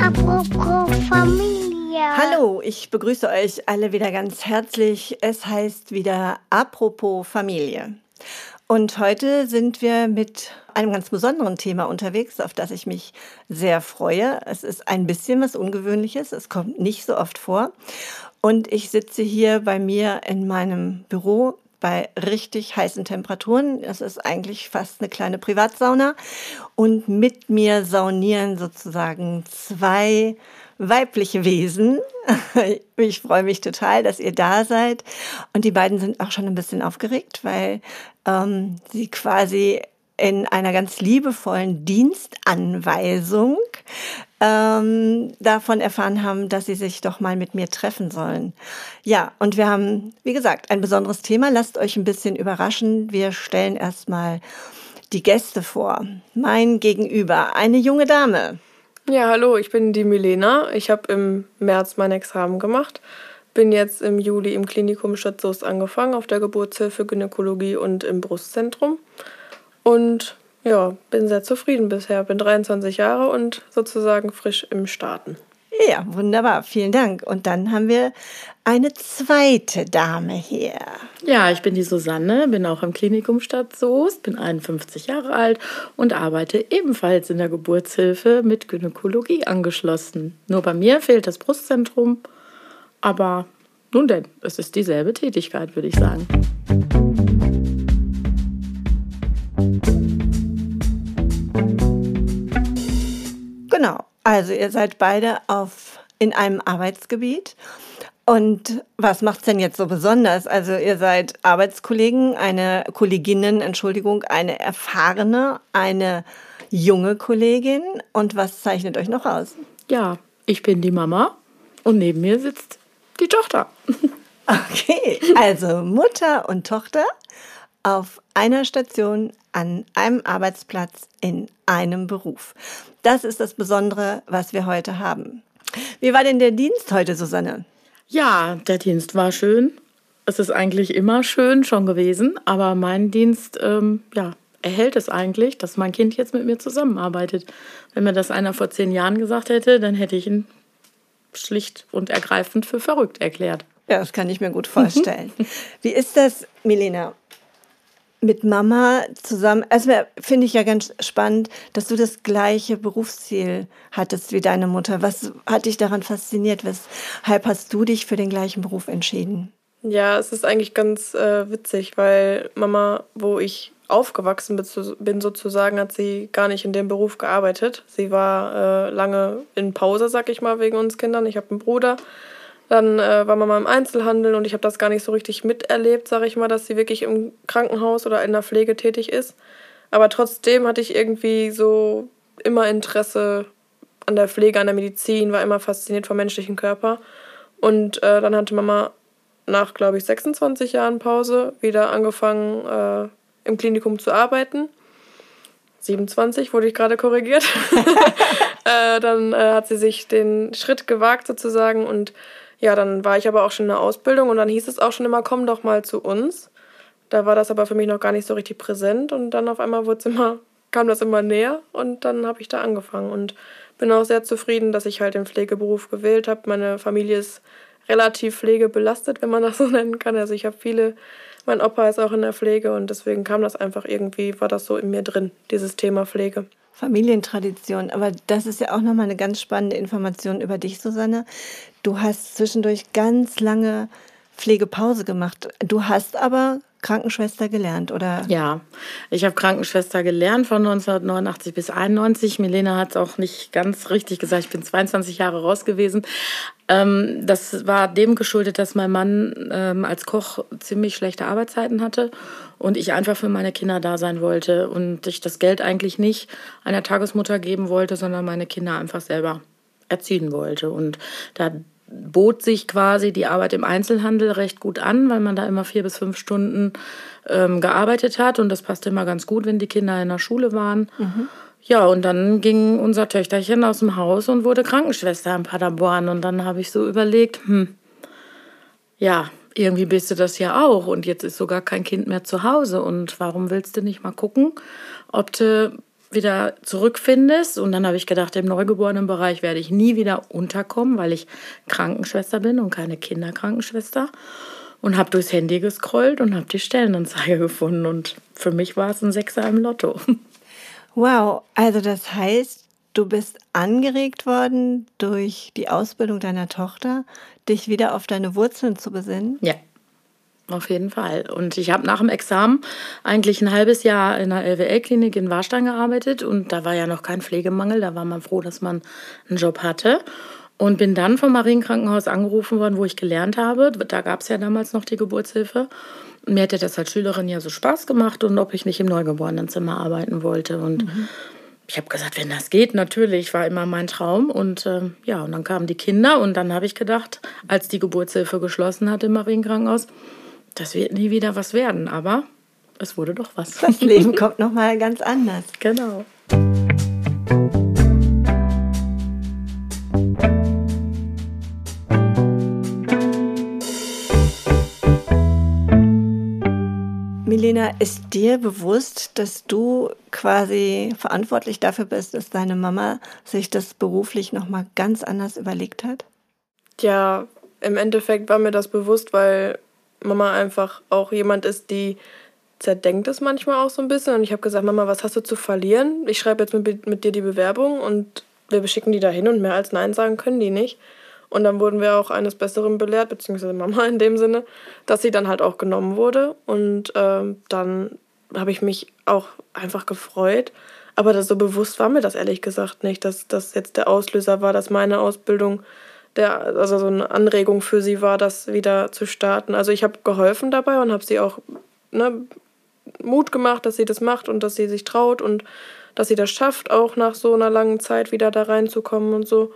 Apropos Familie. Hallo, ich begrüße euch alle wieder ganz herzlich. Es heißt wieder Apropos Familie. Und heute sind wir mit einem ganz besonderen Thema unterwegs, auf das ich mich sehr freue. Es ist ein bisschen was Ungewöhnliches, es kommt nicht so oft vor. Und ich sitze hier bei mir in meinem Büro bei richtig heißen Temperaturen. Es ist eigentlich fast eine kleine Privatsauna. Und mit mir saunieren sozusagen zwei weibliche Wesen. Ich freue mich total, dass ihr da seid. Und die beiden sind auch schon ein bisschen aufgeregt, weil ähm, sie quasi in einer ganz liebevollen Dienstanweisung ähm, davon erfahren haben, dass sie sich doch mal mit mir treffen sollen. Ja, und wir haben, wie gesagt, ein besonderes Thema. Lasst euch ein bisschen überraschen. Wir stellen erstmal die Gäste vor. Mein Gegenüber, eine junge Dame. Ja, hallo, ich bin die Milena. Ich habe im März mein Examen gemacht. Bin jetzt im Juli im Klinikum Stadt angefangen, auf der Geburtshilfe, Gynäkologie und im Brustzentrum. Und ja, bin sehr zufrieden bisher. Bin 23 Jahre und sozusagen frisch im Starten. Ja, wunderbar. Vielen Dank. Und dann haben wir eine zweite Dame hier. Ja, ich bin die Susanne, bin auch im Klinikum Stadt Soest, bin 51 Jahre alt und arbeite ebenfalls in der Geburtshilfe mit Gynäkologie angeschlossen. Nur bei mir fehlt das Brustzentrum, aber nun denn, es ist dieselbe Tätigkeit, würde ich sagen. Genau. Also ihr seid beide auf, in einem Arbeitsgebiet. Und was macht's denn jetzt so besonders? Also ihr seid Arbeitskollegen, eine Kolleginnen, Entschuldigung, eine erfahrene, eine junge Kollegin. Und was zeichnet euch noch aus? Ja, ich bin die Mama und neben mir sitzt die Tochter. Okay, also Mutter und Tochter auf einer Station an einem Arbeitsplatz in einem Beruf. Das ist das Besondere, was wir heute haben. Wie war denn der Dienst heute, Susanne? Ja, der Dienst war schön. Es ist eigentlich immer schön schon gewesen, aber mein Dienst, ähm, ja, erhält es eigentlich, dass mein Kind jetzt mit mir zusammenarbeitet. Wenn mir das einer vor zehn Jahren gesagt hätte, dann hätte ich ihn schlicht und ergreifend für verrückt erklärt. Ja, das kann ich mir gut vorstellen. Wie ist das, Milena? Mit Mama zusammen, erstmal finde ich ja ganz spannend, dass du das gleiche Berufsziel hattest wie deine Mutter. Was hat dich daran fasziniert? Weshalb hast du dich für den gleichen Beruf entschieden? Ja, es ist eigentlich ganz äh, witzig, weil Mama, wo ich aufgewachsen bin sozusagen, hat sie gar nicht in dem Beruf gearbeitet. Sie war äh, lange in Pause, sag ich mal, wegen uns Kindern. Ich habe einen Bruder. Dann äh, war Mama im Einzelhandel und ich habe das gar nicht so richtig miterlebt, sage ich mal, dass sie wirklich im Krankenhaus oder in der Pflege tätig ist. Aber trotzdem hatte ich irgendwie so immer Interesse an der Pflege, an der Medizin, war immer fasziniert vom menschlichen Körper. Und äh, dann hatte Mama nach, glaube ich, 26 Jahren Pause wieder angefangen, äh, im Klinikum zu arbeiten. 27 wurde ich gerade korrigiert. äh, dann äh, hat sie sich den Schritt gewagt sozusagen und ja, dann war ich aber auch schon in der Ausbildung und dann hieß es auch schon immer, komm doch mal zu uns. Da war das aber für mich noch gar nicht so richtig präsent und dann auf einmal wurde immer, kam das immer näher und dann habe ich da angefangen und bin auch sehr zufrieden, dass ich halt den Pflegeberuf gewählt habe. Meine Familie ist relativ pflegebelastet, wenn man das so nennen kann. Also ich habe viele, mein Opa ist auch in der Pflege und deswegen kam das einfach irgendwie, war das so in mir drin, dieses Thema Pflege. Familientradition. Aber das ist ja auch nochmal eine ganz spannende Information über dich, Susanne. Du hast zwischendurch ganz lange Pflegepause gemacht. Du hast aber Krankenschwester gelernt, oder? Ja, ich habe Krankenschwester gelernt von 1989 bis 91. Milena hat es auch nicht ganz richtig gesagt. Ich bin 22 Jahre raus gewesen. Ähm, das war dem geschuldet, dass mein Mann ähm, als Koch ziemlich schlechte Arbeitszeiten hatte und ich einfach für meine Kinder da sein wollte und ich das Geld eigentlich nicht einer Tagesmutter geben wollte, sondern meine Kinder einfach selber erziehen wollte. Und da bot sich quasi die Arbeit im Einzelhandel recht gut an, weil man da immer vier bis fünf Stunden ähm, gearbeitet hat und das passte immer ganz gut, wenn die Kinder in der Schule waren. Mhm. Ja, und dann ging unser Töchterchen aus dem Haus und wurde Krankenschwester in Paderborn. Und dann habe ich so überlegt, hm, ja, irgendwie bist du das ja auch und jetzt ist sogar kein Kind mehr zu Hause und warum willst du nicht mal gucken, ob du wieder zurückfindest? Und dann habe ich gedacht, im Neugeborenenbereich werde ich nie wieder unterkommen, weil ich Krankenschwester bin und keine Kinderkrankenschwester. Und habe durchs Handy gescrollt und habe die Stellenanzeige gefunden. Und für mich war es ein Sechser im Lotto. Wow, also das heißt, du bist angeregt worden durch die Ausbildung deiner Tochter, dich wieder auf deine Wurzeln zu besinnen? Ja, auf jeden Fall. Und ich habe nach dem Examen eigentlich ein halbes Jahr in einer LWL-Klinik in Warstein gearbeitet und da war ja noch kein Pflegemangel, da war man froh, dass man einen Job hatte. Und bin dann vom Marienkrankenhaus angerufen worden, wo ich gelernt habe. Da gab es ja damals noch die Geburtshilfe. Mir hätte das als Schülerin ja so Spaß gemacht und ob ich nicht im Neugeborenenzimmer arbeiten wollte. Und mhm ich habe gesagt, wenn das geht, natürlich, war immer mein Traum. Und äh, ja, und dann kamen die Kinder und dann habe ich gedacht, als die Geburtshilfe geschlossen hat im Marienkrankenhaus, das wird nie wieder was werden. Aber es wurde doch was. Das Leben kommt nochmal ganz anders. Genau. Milena, ist dir bewusst, dass du quasi verantwortlich dafür bist, dass deine Mama sich das beruflich nochmal ganz anders überlegt hat? Ja, im Endeffekt war mir das bewusst, weil Mama einfach auch jemand ist, die zerdenkt es manchmal auch so ein bisschen. Und ich habe gesagt, Mama, was hast du zu verlieren? Ich schreibe jetzt mit, mit dir die Bewerbung und wir beschicken die dahin und mehr als Nein sagen können die nicht. Und dann wurden wir auch eines Besseren belehrt, beziehungsweise Mama in dem Sinne, dass sie dann halt auch genommen wurde. Und ähm, dann habe ich mich auch einfach gefreut. Aber das, so bewusst war mir das ehrlich gesagt nicht, dass das jetzt der Auslöser war, dass meine Ausbildung der, also so eine Anregung für sie war, das wieder zu starten. Also ich habe geholfen dabei und habe sie auch ne, Mut gemacht, dass sie das macht und dass sie sich traut und dass sie das schafft, auch nach so einer langen Zeit wieder da reinzukommen und so.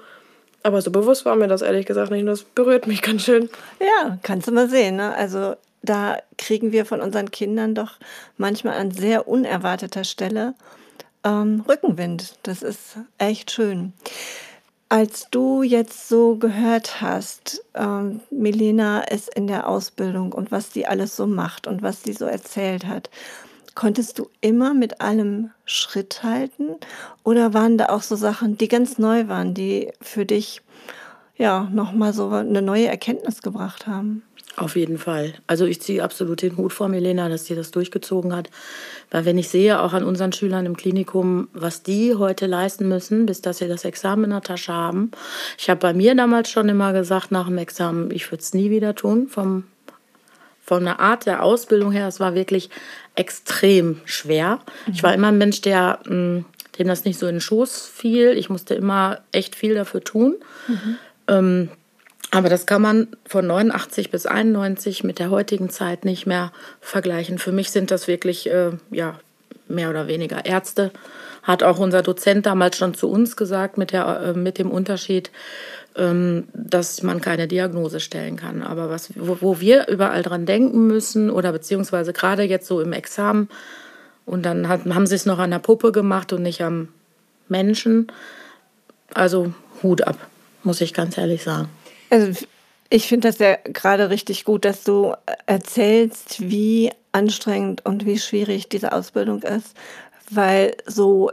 Aber so bewusst war mir das ehrlich gesagt nicht. Und das berührt mich ganz schön. Ja, kannst du mal sehen. Ne? Also da kriegen wir von unseren Kindern doch manchmal an sehr unerwarteter Stelle ähm, Rückenwind. Das ist echt schön. Als du jetzt so gehört hast, ähm, Milena ist in der Ausbildung und was sie alles so macht und was sie so erzählt hat, Konntest du immer mit allem Schritt halten oder waren da auch so Sachen, die ganz neu waren, die für dich ja nochmal so eine neue Erkenntnis gebracht haben? Auf jeden Fall. Also ich ziehe absolut den Hut vor Milena, dass sie das durchgezogen hat. Weil wenn ich sehe, auch an unseren Schülern im Klinikum, was die heute leisten müssen, bis dass sie das Examen in der Tasche haben. Ich habe bei mir damals schon immer gesagt, nach dem Examen, ich würde es nie wieder tun, vom von der Art der Ausbildung her, es war wirklich extrem schwer. Mhm. Ich war immer ein Mensch, der, mm, dem das nicht so in den Schoß fiel. Ich musste immer echt viel dafür tun. Mhm. Ähm, aber das kann man von 89 bis 91 mit der heutigen Zeit nicht mehr vergleichen. Für mich sind das wirklich äh, ja, mehr oder weniger Ärzte. Hat auch unser Dozent damals schon zu uns gesagt, mit, der, äh, mit dem Unterschied, ähm, dass man keine Diagnose stellen kann. Aber was, wo, wo wir überall dran denken müssen oder beziehungsweise gerade jetzt so im Examen und dann hat, haben sie es noch an der Puppe gemacht und nicht am Menschen. Also Hut ab, muss ich ganz ehrlich sagen. Also ich finde das ja gerade richtig gut, dass du erzählst, wie anstrengend und wie schwierig diese Ausbildung ist, weil so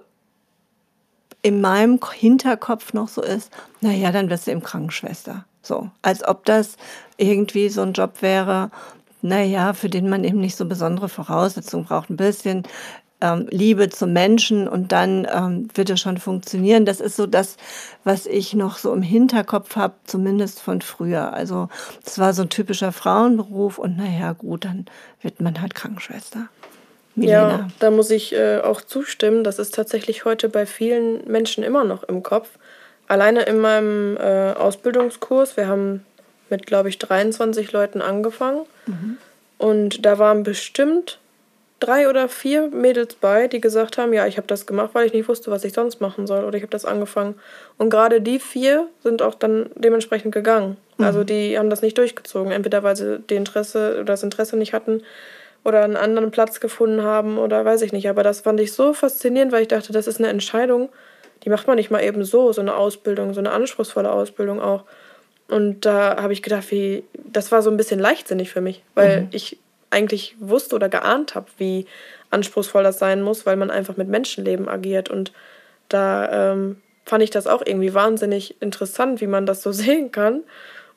in meinem Hinterkopf noch so ist, naja, dann wirst du eben Krankenschwester. So, als ob das irgendwie so ein Job wäre, naja, für den man eben nicht so besondere Voraussetzungen braucht. Ein bisschen ähm, Liebe zum Menschen und dann ähm, wird es schon funktionieren. Das ist so das, was ich noch so im Hinterkopf habe, zumindest von früher. Also es war so ein typischer Frauenberuf und naja, gut, dann wird man halt Krankenschwester. Milena. Ja, da muss ich äh, auch zustimmen. Das ist tatsächlich heute bei vielen Menschen immer noch im Kopf. Alleine in meinem äh, Ausbildungskurs, wir haben mit, glaube ich, 23 Leuten angefangen. Mhm. Und da waren bestimmt drei oder vier Mädels bei, die gesagt haben, ja, ich habe das gemacht, weil ich nicht wusste, was ich sonst machen soll. Oder ich habe das angefangen. Und gerade die vier sind auch dann dementsprechend gegangen. Mhm. Also die haben das nicht durchgezogen. Entweder weil sie die Interesse oder das Interesse nicht hatten oder einen anderen Platz gefunden haben oder weiß ich nicht. Aber das fand ich so faszinierend, weil ich dachte, das ist eine Entscheidung, die macht man nicht mal eben so, so eine Ausbildung, so eine anspruchsvolle Ausbildung auch. Und da habe ich gedacht, wie, das war so ein bisschen leichtsinnig für mich, weil mhm. ich eigentlich wusste oder geahnt habe, wie anspruchsvoll das sein muss, weil man einfach mit Menschenleben agiert. Und da ähm, fand ich das auch irgendwie wahnsinnig interessant, wie man das so sehen kann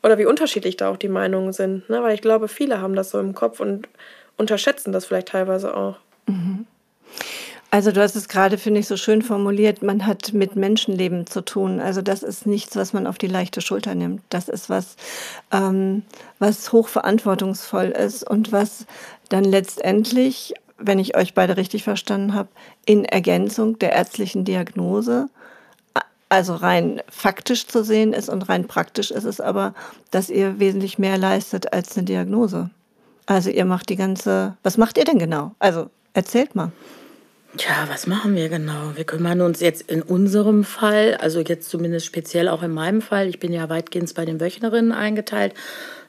oder wie unterschiedlich da auch die Meinungen sind. Ne? Weil ich glaube, viele haben das so im Kopf und unterschätzen das vielleicht teilweise auch. Mhm. Also du hast es gerade, finde ich, so schön formuliert, man hat mit Menschenleben zu tun. Also das ist nichts, was man auf die leichte Schulter nimmt. Das ist was, ähm, was hochverantwortungsvoll ist und was dann letztendlich, wenn ich euch beide richtig verstanden habe, in Ergänzung der ärztlichen Diagnose also rein faktisch zu sehen ist und rein praktisch ist es aber, dass ihr wesentlich mehr leistet als eine Diagnose. Also ihr macht die ganze, was macht ihr denn genau? Also erzählt mal. Tja, was machen wir genau? Wir kümmern uns jetzt in unserem Fall, also jetzt zumindest speziell auch in meinem Fall, ich bin ja weitgehend bei den Wöchnerinnen eingeteilt.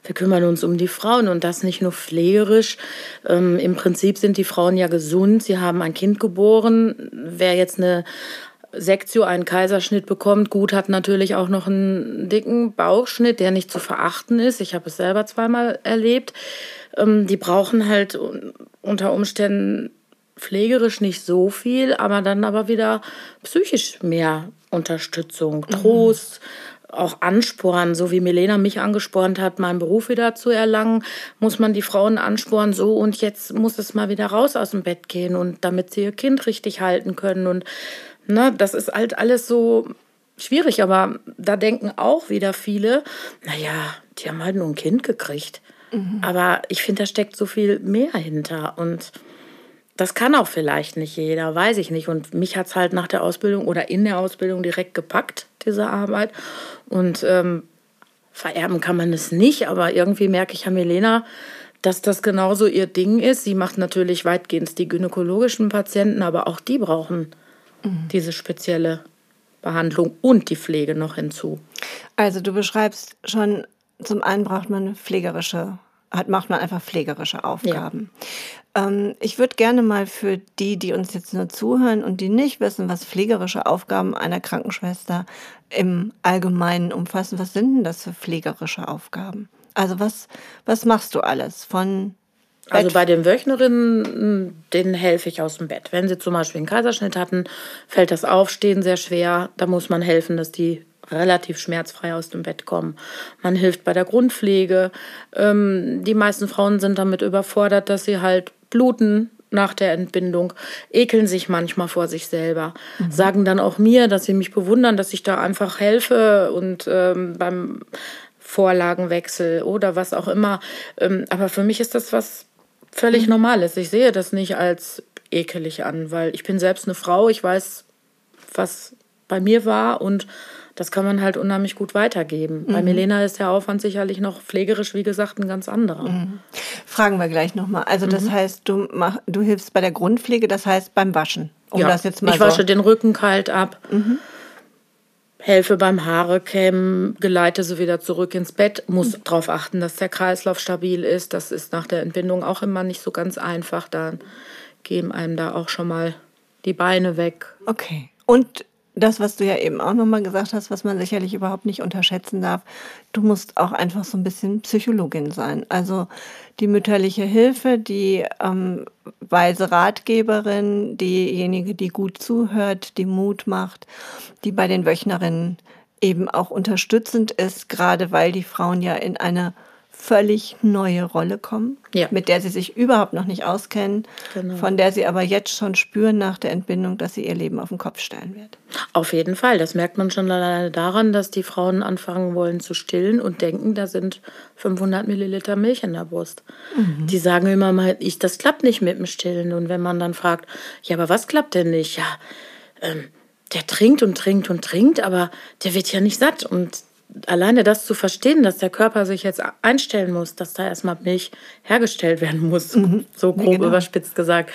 Wir kümmern uns um die Frauen und das nicht nur pflegerisch. Ähm, Im Prinzip sind die Frauen ja gesund. Sie haben ein Kind geboren. Wer jetzt eine Sektio einen Kaiserschnitt bekommt, gut, hat natürlich auch noch einen dicken Bauchschnitt, der nicht zu verachten ist. Ich habe es selber zweimal erlebt. Ähm, die brauchen halt unter Umständen pflegerisch nicht so viel, aber dann aber wieder psychisch mehr Unterstützung, mhm. Trost, mhm. auch Ansporn, so wie Milena mich angespornt hat, meinen Beruf wieder zu erlangen, muss man die Frauen anspornen, so und jetzt muss es mal wieder raus aus dem Bett gehen und damit sie ihr Kind richtig halten können und ne, das ist halt alles so schwierig, aber da denken auch wieder viele, naja, die haben halt nur ein Kind gekriegt. Mhm. Aber ich finde, da steckt so viel mehr hinter und das kann auch vielleicht nicht jeder, weiß ich nicht. Und mich hat es halt nach der Ausbildung oder in der Ausbildung direkt gepackt, diese Arbeit. Und ähm, vererben kann man es nicht, aber irgendwie merke ich an Milena, dass das genauso ihr Ding ist. Sie macht natürlich weitgehend die gynäkologischen Patienten, aber auch die brauchen mhm. diese spezielle Behandlung und die Pflege noch hinzu. Also du beschreibst schon, zum einen braucht man eine pflegerische hat, macht man einfach pflegerische Aufgaben. Ja. Ähm, ich würde gerne mal für die, die uns jetzt nur zuhören und die nicht wissen, was pflegerische Aufgaben einer Krankenschwester im Allgemeinen umfassen, was sind denn das für pflegerische Aufgaben? Also was, was machst du alles von also bei den Wöchnerinnen, denen helfe ich aus dem Bett. Wenn sie zum Beispiel einen Kaiserschnitt hatten, fällt das Aufstehen sehr schwer. Da muss man helfen, dass die relativ schmerzfrei aus dem Bett kommen. Man hilft bei der Grundpflege. Ähm, die meisten Frauen sind damit überfordert, dass sie halt bluten nach der Entbindung, ekeln sich manchmal vor sich selber, mhm. sagen dann auch mir, dass sie mich bewundern, dass ich da einfach helfe und ähm, beim Vorlagenwechsel oder was auch immer. Ähm, aber für mich ist das was völlig mhm. Normales. Ich sehe das nicht als ekelig an, weil ich bin selbst eine Frau, ich weiß, was bei mir war und das kann man halt unheimlich gut weitergeben. Mhm. Bei Milena ist der Aufwand sicherlich noch pflegerisch, wie gesagt, ein ganz anderer. Mhm. Fragen wir gleich nochmal. Also das mhm. heißt, du, mach, du hilfst bei der Grundpflege, das heißt beim Waschen. Um ja, das jetzt mal ich so. wasche den Rücken kalt ab, mhm. helfe beim Haare kämmen, geleite sie wieder zurück ins Bett, muss mhm. darauf achten, dass der Kreislauf stabil ist. Das ist nach der Entbindung auch immer nicht so ganz einfach. Dann geben einem da auch schon mal die Beine weg. Okay. Und das, was du ja eben auch nochmal gesagt hast, was man sicherlich überhaupt nicht unterschätzen darf, du musst auch einfach so ein bisschen Psychologin sein. Also die mütterliche Hilfe, die ähm, weise Ratgeberin, diejenige, die gut zuhört, die Mut macht, die bei den Wöchnerinnen eben auch unterstützend ist, gerade weil die Frauen ja in eine völlig neue Rolle kommen, ja. mit der sie sich überhaupt noch nicht auskennen, genau. von der sie aber jetzt schon spüren nach der Entbindung, dass sie ihr Leben auf den Kopf stellen wird. Auf jeden Fall. Das merkt man schon alleine daran, dass die Frauen anfangen wollen zu stillen und denken, da sind 500 Milliliter Milch in der Brust. Mhm. Die sagen immer mal, ich, das klappt nicht mit dem Stillen. Und wenn man dann fragt, ja, aber was klappt denn nicht? Ja, ähm, der trinkt und trinkt und trinkt, aber der wird ja nicht satt. Und alleine das zu verstehen, dass der Körper sich jetzt einstellen muss, dass da erstmal Milch hergestellt werden muss, mhm. so grob genau. überspitzt gesagt,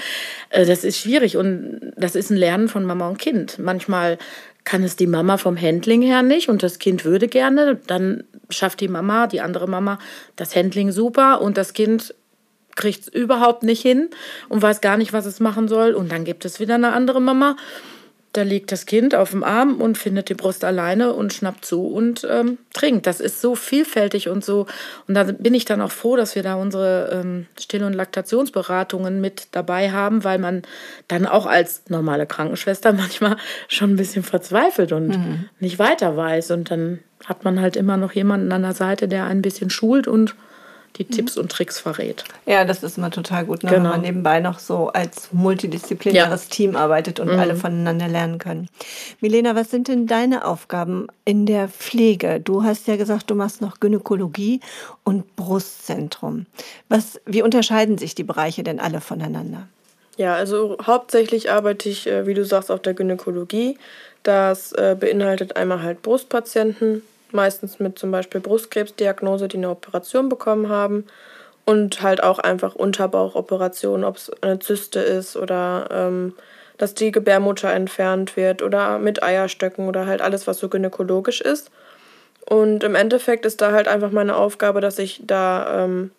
äh, das ist schwierig und das ist ein Lernen von Mama und Kind. Manchmal kann es die Mama vom Handling her nicht und das Kind würde gerne, dann schafft die Mama, die andere Mama, das Handling super und das Kind kriegt es überhaupt nicht hin und weiß gar nicht, was es machen soll und dann gibt es wieder eine andere Mama da liegt das Kind auf dem Arm und findet die Brust alleine und schnappt zu und ähm, trinkt. Das ist so vielfältig und so. Und da bin ich dann auch froh, dass wir da unsere ähm, Still- und Laktationsberatungen mit dabei haben, weil man dann auch als normale Krankenschwester manchmal schon ein bisschen verzweifelt und mhm. nicht weiter weiß. Und dann hat man halt immer noch jemanden an der Seite, der ein bisschen schult und die Tipps und Tricks verrät. Ja, das ist immer total gut, ne? genau. wenn man nebenbei noch so als multidisziplinäres ja. Team arbeitet und mhm. alle voneinander lernen können. Milena, was sind denn deine Aufgaben in der Pflege? Du hast ja gesagt, du machst noch Gynäkologie und Brustzentrum. Was, wie unterscheiden sich die Bereiche denn alle voneinander? Ja, also hauptsächlich arbeite ich, äh, wie du sagst, auf der Gynäkologie. Das äh, beinhaltet einmal halt Brustpatienten, meistens mit zum Beispiel Brustkrebsdiagnose, die eine Operation bekommen haben und halt auch einfach Unterbauchoperationen, ob es eine Zyste ist oder ähm, dass die Gebärmutter entfernt wird oder mit Eierstöcken oder halt alles, was so gynäkologisch ist. Und im Endeffekt ist da halt einfach meine Aufgabe, dass ich da, ähm,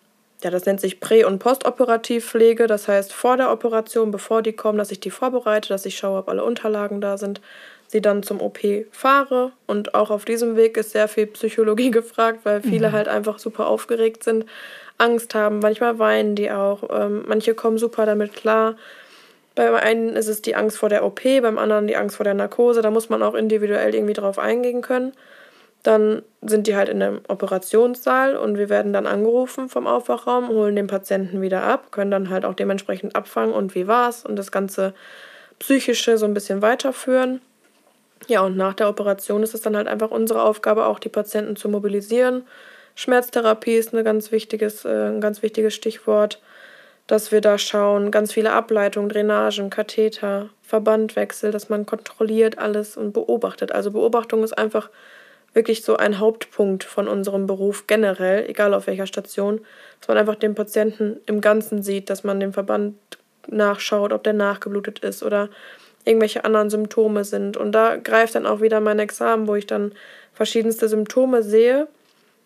ja, das nennt sich Prä- und Postoperativpflege. Das heißt, vor der Operation, bevor die kommen, dass ich die vorbereite, dass ich schaue, ob alle Unterlagen da sind, sie dann zum OP fahre. Und auch auf diesem Weg ist sehr viel Psychologie gefragt, weil viele mhm. halt einfach super aufgeregt sind, Angst haben. Manchmal weinen die auch. Ähm, manche kommen super damit klar. Beim einen ist es die Angst vor der OP, beim anderen die Angst vor der Narkose. Da muss man auch individuell irgendwie drauf eingehen können. Dann sind die halt in einem Operationssaal und wir werden dann angerufen vom Aufwachraum, holen den Patienten wieder ab, können dann halt auch dementsprechend abfangen und wie war's und das ganze Psychische so ein bisschen weiterführen. Ja, und nach der Operation ist es dann halt einfach unsere Aufgabe, auch die Patienten zu mobilisieren. Schmerztherapie ist eine ganz wichtiges, äh, ein ganz wichtiges Stichwort, dass wir da schauen, ganz viele Ableitungen, Drainagen, Katheter, Verbandwechsel, dass man kontrolliert alles und beobachtet. Also Beobachtung ist einfach wirklich so ein Hauptpunkt von unserem Beruf generell, egal auf welcher Station, dass man einfach den Patienten im Ganzen sieht, dass man dem Verband nachschaut, ob der nachgeblutet ist oder irgendwelche anderen Symptome sind. Und da greift dann auch wieder mein Examen, wo ich dann verschiedenste Symptome sehe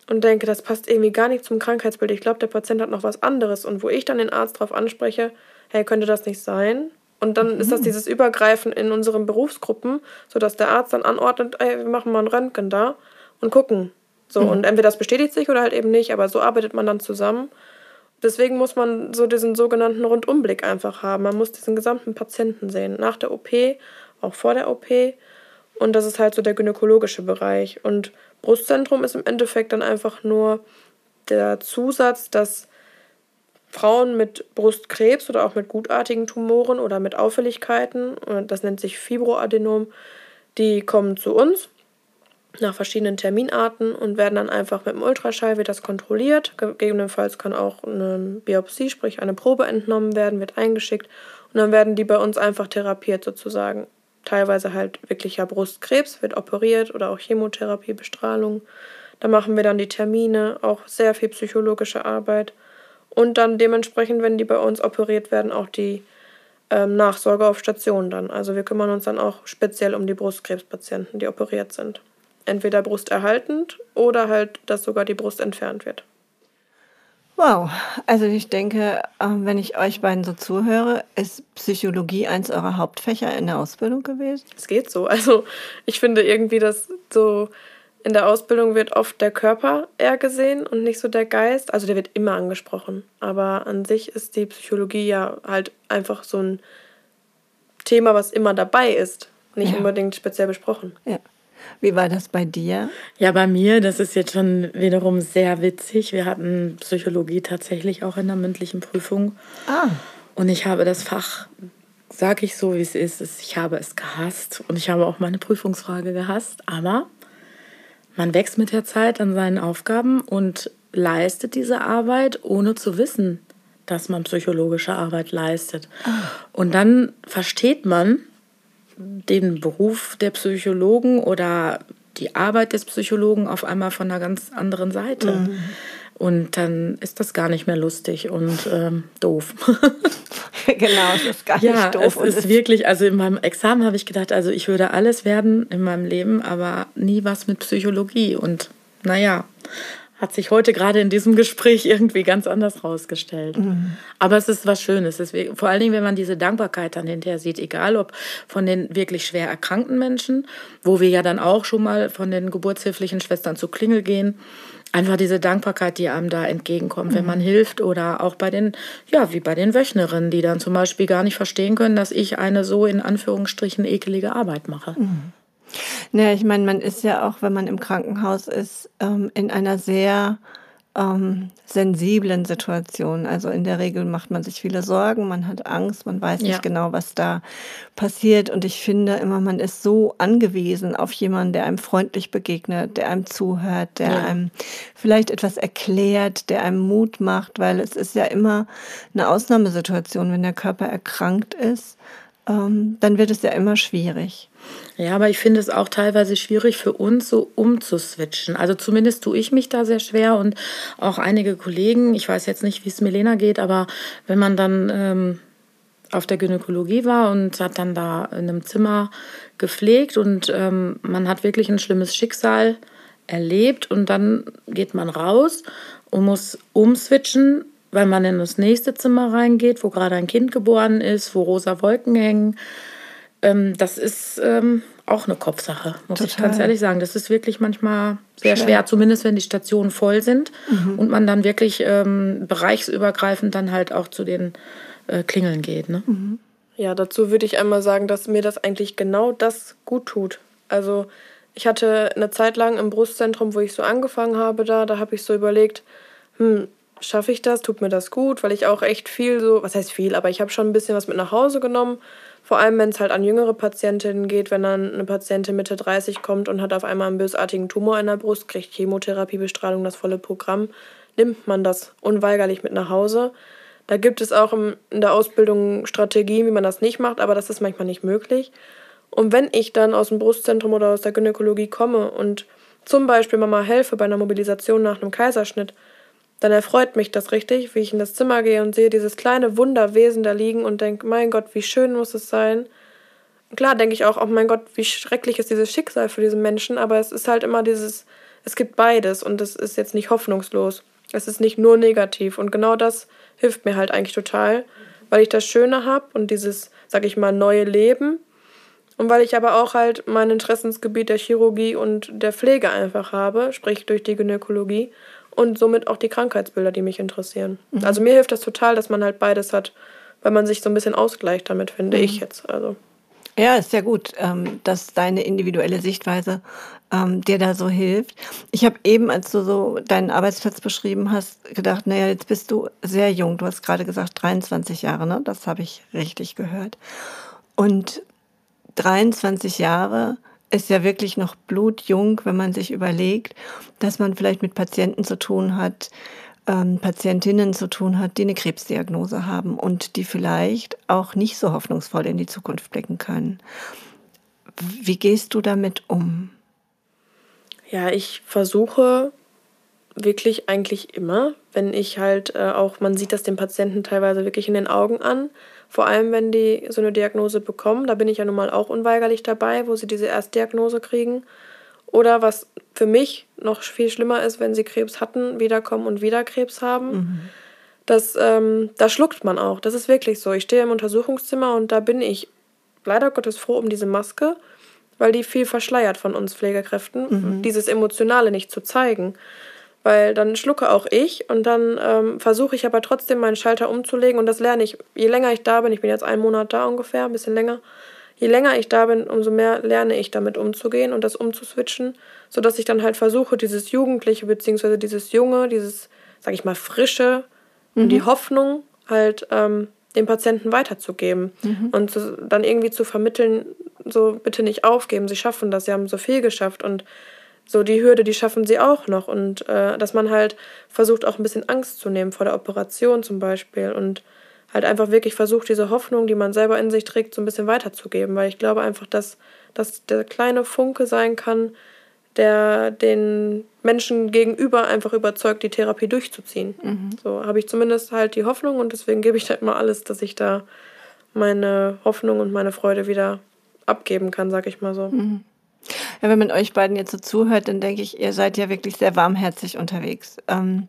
und denke, das passt irgendwie gar nicht zum Krankheitsbild. Ich glaube, der Patient hat noch was anderes. Und wo ich dann den Arzt darauf anspreche, hey, könnte das nicht sein? Und dann mhm. ist das mhm. dieses Übergreifen in unseren Berufsgruppen, sodass der Arzt dann anordnet, ey, wir machen mal ein Röntgen da und gucken. So, mhm. und entweder das bestätigt sich oder halt eben nicht, aber so arbeitet man dann zusammen. Deswegen muss man so diesen sogenannten Rundumblick einfach haben. Man muss diesen gesamten Patienten sehen. Nach der OP, auch vor der OP. Und das ist halt so der gynäkologische Bereich. Und Brustzentrum ist im Endeffekt dann einfach nur der Zusatz, dass Frauen mit Brustkrebs oder auch mit gutartigen Tumoren oder mit Auffälligkeiten, das nennt sich Fibroadenom, die kommen zu uns nach verschiedenen Terminarten und werden dann einfach mit dem Ultraschall wird das kontrolliert. Gegebenenfalls kann auch eine Biopsie, sprich eine Probe entnommen werden, wird eingeschickt und dann werden die bei uns einfach therapiert sozusagen. Teilweise halt wirklicher Brustkrebs wird operiert oder auch Chemotherapie, Bestrahlung. Da machen wir dann die Termine, auch sehr viel psychologische Arbeit und dann dementsprechend, wenn die bei uns operiert werden, auch die ähm, Nachsorge auf Station dann. Also wir kümmern uns dann auch speziell um die Brustkrebspatienten, die operiert sind entweder brusterhaltend oder halt, dass sogar die Brust entfernt wird. Wow, also ich denke, ähm, wenn ich euch beiden so zuhöre, ist Psychologie eins eurer Hauptfächer in der Ausbildung gewesen? Es geht so. Also ich finde irgendwie, dass so in der Ausbildung wird oft der Körper eher gesehen und nicht so der Geist. Also der wird immer angesprochen. Aber an sich ist die Psychologie ja halt einfach so ein Thema, was immer dabei ist, nicht ja. unbedingt speziell besprochen. Ja. Wie war das bei dir? Ja, bei mir, das ist jetzt schon wiederum sehr witzig. Wir hatten Psychologie tatsächlich auch in der mündlichen Prüfung. Ah. Und ich habe das Fach, sage ich so, wie es ist, ich habe es gehasst. Und ich habe auch meine Prüfungsfrage gehasst. Aber man wächst mit der Zeit an seinen Aufgaben und leistet diese Arbeit, ohne zu wissen, dass man psychologische Arbeit leistet. Ah. Und dann versteht man, den Beruf der Psychologen oder die Arbeit des Psychologen auf einmal von einer ganz anderen Seite. Mhm. Und dann ist das gar nicht mehr lustig und ähm, doof. genau, es ist gar ja, nicht doof. Es ist wirklich, also in meinem Examen habe ich gedacht, also ich würde alles werden in meinem Leben, aber nie was mit Psychologie. Und naja, hat sich heute gerade in diesem Gespräch irgendwie ganz anders rausgestellt. Mhm. Aber es ist was Schönes. Deswegen, vor allen Dingen, wenn man diese Dankbarkeit dann hinterher sieht, egal ob von den wirklich schwer erkrankten Menschen, wo wir ja dann auch schon mal von den geburtshilflichen Schwestern zu Klingel gehen, einfach diese Dankbarkeit, die einem da entgegenkommt, mhm. wenn man hilft oder auch bei den, ja, wie bei den Wöchnerinnen, die dann zum Beispiel gar nicht verstehen können, dass ich eine so in Anführungsstrichen ekelige Arbeit mache. Mhm. Naja, ich meine, man ist ja auch, wenn man im Krankenhaus ist, ähm, in einer sehr ähm, sensiblen Situation. Also in der Regel macht man sich viele Sorgen, man hat Angst, man weiß nicht genau, was da passiert. Und ich finde immer, man ist so angewiesen auf jemanden, der einem freundlich begegnet, der einem zuhört, der ja. einem vielleicht etwas erklärt, der einem Mut macht, weil es ist ja immer eine Ausnahmesituation, wenn der Körper erkrankt ist ähm, dann wird es ja immer schwierig. Ja, aber ich finde es auch teilweise schwierig für uns, so umzuswitchen. Also zumindest tue ich mich da sehr schwer und auch einige Kollegen. Ich weiß jetzt nicht, wie es Milena geht, aber wenn man dann ähm, auf der Gynäkologie war und hat dann da in einem Zimmer gepflegt und ähm, man hat wirklich ein schlimmes Schicksal erlebt und dann geht man raus und muss umswitchen weil man in das nächste Zimmer reingeht, wo gerade ein Kind geboren ist, wo rosa Wolken hängen. Ähm, das ist ähm, auch eine Kopfsache, muss Total. ich ganz ehrlich sagen. Das ist wirklich manchmal sehr schwer, schwer zumindest wenn die Stationen voll sind mhm. und man dann wirklich ähm, bereichsübergreifend dann halt auch zu den äh, Klingeln geht. Ne? Mhm. Ja, dazu würde ich einmal sagen, dass mir das eigentlich genau das gut tut. Also ich hatte eine Zeit lang im Brustzentrum, wo ich so angefangen habe, da, da habe ich so überlegt, hm, schaffe ich das, tut mir das gut, weil ich auch echt viel so, was heißt viel, aber ich habe schon ein bisschen was mit nach Hause genommen. Vor allem, wenn es halt an jüngere Patientinnen geht, wenn dann eine Patientin Mitte 30 kommt und hat auf einmal einen bösartigen Tumor in der Brust, kriegt Chemotherapie, Bestrahlung, das volle Programm, nimmt man das unweigerlich mit nach Hause. Da gibt es auch in der Ausbildung Strategien, wie man das nicht macht, aber das ist manchmal nicht möglich. Und wenn ich dann aus dem Brustzentrum oder aus der Gynäkologie komme und zum Beispiel Mama helfe bei einer Mobilisation nach einem Kaiserschnitt, dann erfreut mich das richtig, wie ich in das Zimmer gehe und sehe dieses kleine Wunderwesen da liegen und denke, mein Gott, wie schön muss es sein. Klar denke ich auch, oh mein Gott, wie schrecklich ist dieses Schicksal für diesen Menschen, aber es ist halt immer dieses, es gibt beides und es ist jetzt nicht hoffnungslos. Es ist nicht nur negativ und genau das hilft mir halt eigentlich total, weil ich das Schöne habe und dieses, sag ich mal, neue Leben und weil ich aber auch halt mein Interessensgebiet der Chirurgie und der Pflege einfach habe, sprich durch die Gynäkologie und somit auch die Krankheitsbilder, die mich interessieren. Mhm. Also mir hilft das total, dass man halt beides hat, weil man sich so ein bisschen ausgleicht damit, finde mhm. ich jetzt. Also. Ja, ist ja gut, ähm, dass deine individuelle Sichtweise ähm, dir da so hilft. Ich habe eben, als du so deinen Arbeitsplatz beschrieben hast, gedacht, naja, jetzt bist du sehr jung. Du hast gerade gesagt 23 Jahre, ne? Das habe ich richtig gehört. Und 23 Jahre ist ja wirklich noch blutjung, wenn man sich überlegt, dass man vielleicht mit Patienten zu tun hat, ähm, Patientinnen zu tun hat, die eine Krebsdiagnose haben und die vielleicht auch nicht so hoffnungsvoll in die Zukunft blicken können. Wie gehst du damit um? Ja, ich versuche wirklich eigentlich immer, wenn ich halt äh, auch, man sieht das den Patienten teilweise wirklich in den Augen an, vor allem, wenn die so eine Diagnose bekommen, da bin ich ja nun mal auch unweigerlich dabei, wo sie diese Erstdiagnose kriegen. Oder was für mich noch viel schlimmer ist, wenn sie Krebs hatten, wiederkommen und wieder Krebs haben. Mhm. Das, ähm, da schluckt man auch. Das ist wirklich so. Ich stehe im Untersuchungszimmer und da bin ich leider Gottes froh um diese Maske, weil die viel verschleiert von uns Pflegekräften, mhm. dieses Emotionale nicht zu zeigen weil dann schlucke auch ich und dann ähm, versuche ich aber trotzdem meinen Schalter umzulegen und das lerne ich. Je länger ich da bin, ich bin jetzt einen Monat da ungefähr, ein bisschen länger, je länger ich da bin, umso mehr lerne ich damit umzugehen und das umzuswitchen, sodass ich dann halt versuche, dieses Jugendliche bzw. dieses Junge, dieses, sag ich mal, Frische mhm. und die Hoffnung halt ähm, dem Patienten weiterzugeben mhm. und zu, dann irgendwie zu vermitteln, so bitte nicht aufgeben, sie schaffen das, sie haben so viel geschafft und so die Hürde, die schaffen sie auch noch. Und äh, dass man halt versucht, auch ein bisschen Angst zu nehmen vor der Operation zum Beispiel. Und halt einfach wirklich versucht, diese Hoffnung, die man selber in sich trägt, so ein bisschen weiterzugeben. Weil ich glaube einfach, dass das der kleine Funke sein kann, der den Menschen gegenüber einfach überzeugt, die Therapie durchzuziehen. Mhm. So habe ich zumindest halt die Hoffnung und deswegen gebe ich da immer alles, dass ich da meine Hoffnung und meine Freude wieder abgeben kann, sag ich mal so. Mhm. Ja, wenn man euch beiden jetzt so zuhört, dann denke ich, ihr seid ja wirklich sehr warmherzig unterwegs. Ähm,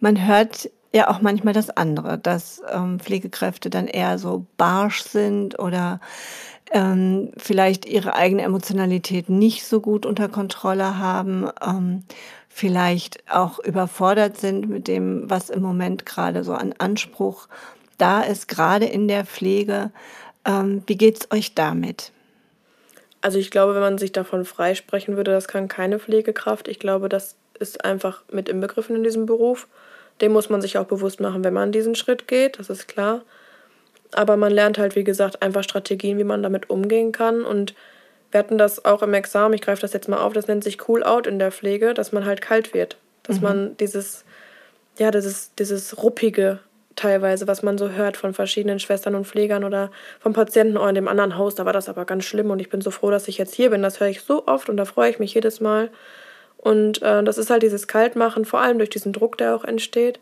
man hört ja auch manchmal das andere, dass ähm, Pflegekräfte dann eher so barsch sind oder ähm, vielleicht ihre eigene Emotionalität nicht so gut unter Kontrolle haben, ähm, vielleicht auch überfordert sind mit dem, was im Moment gerade so an Anspruch da ist, gerade in der Pflege. Ähm, wie geht's euch damit? Also ich glaube, wenn man sich davon freisprechen würde, das kann keine Pflegekraft. Ich glaube, das ist einfach mit inbegriffen in diesem Beruf. Dem muss man sich auch bewusst machen, wenn man diesen Schritt geht, das ist klar. Aber man lernt halt, wie gesagt, einfach Strategien, wie man damit umgehen kann. Und wir hatten das auch im Examen, ich greife das jetzt mal auf, das nennt sich Cool Out in der Pflege, dass man halt kalt wird. Dass mhm. man dieses, ja, dieses, dieses ruppige teilweise, was man so hört von verschiedenen Schwestern und Pflegern oder vom Patienten oh, in dem anderen Haus, da war das aber ganz schlimm und ich bin so froh, dass ich jetzt hier bin. Das höre ich so oft und da freue ich mich jedes Mal. Und äh, das ist halt dieses Kaltmachen, vor allem durch diesen Druck, der auch entsteht.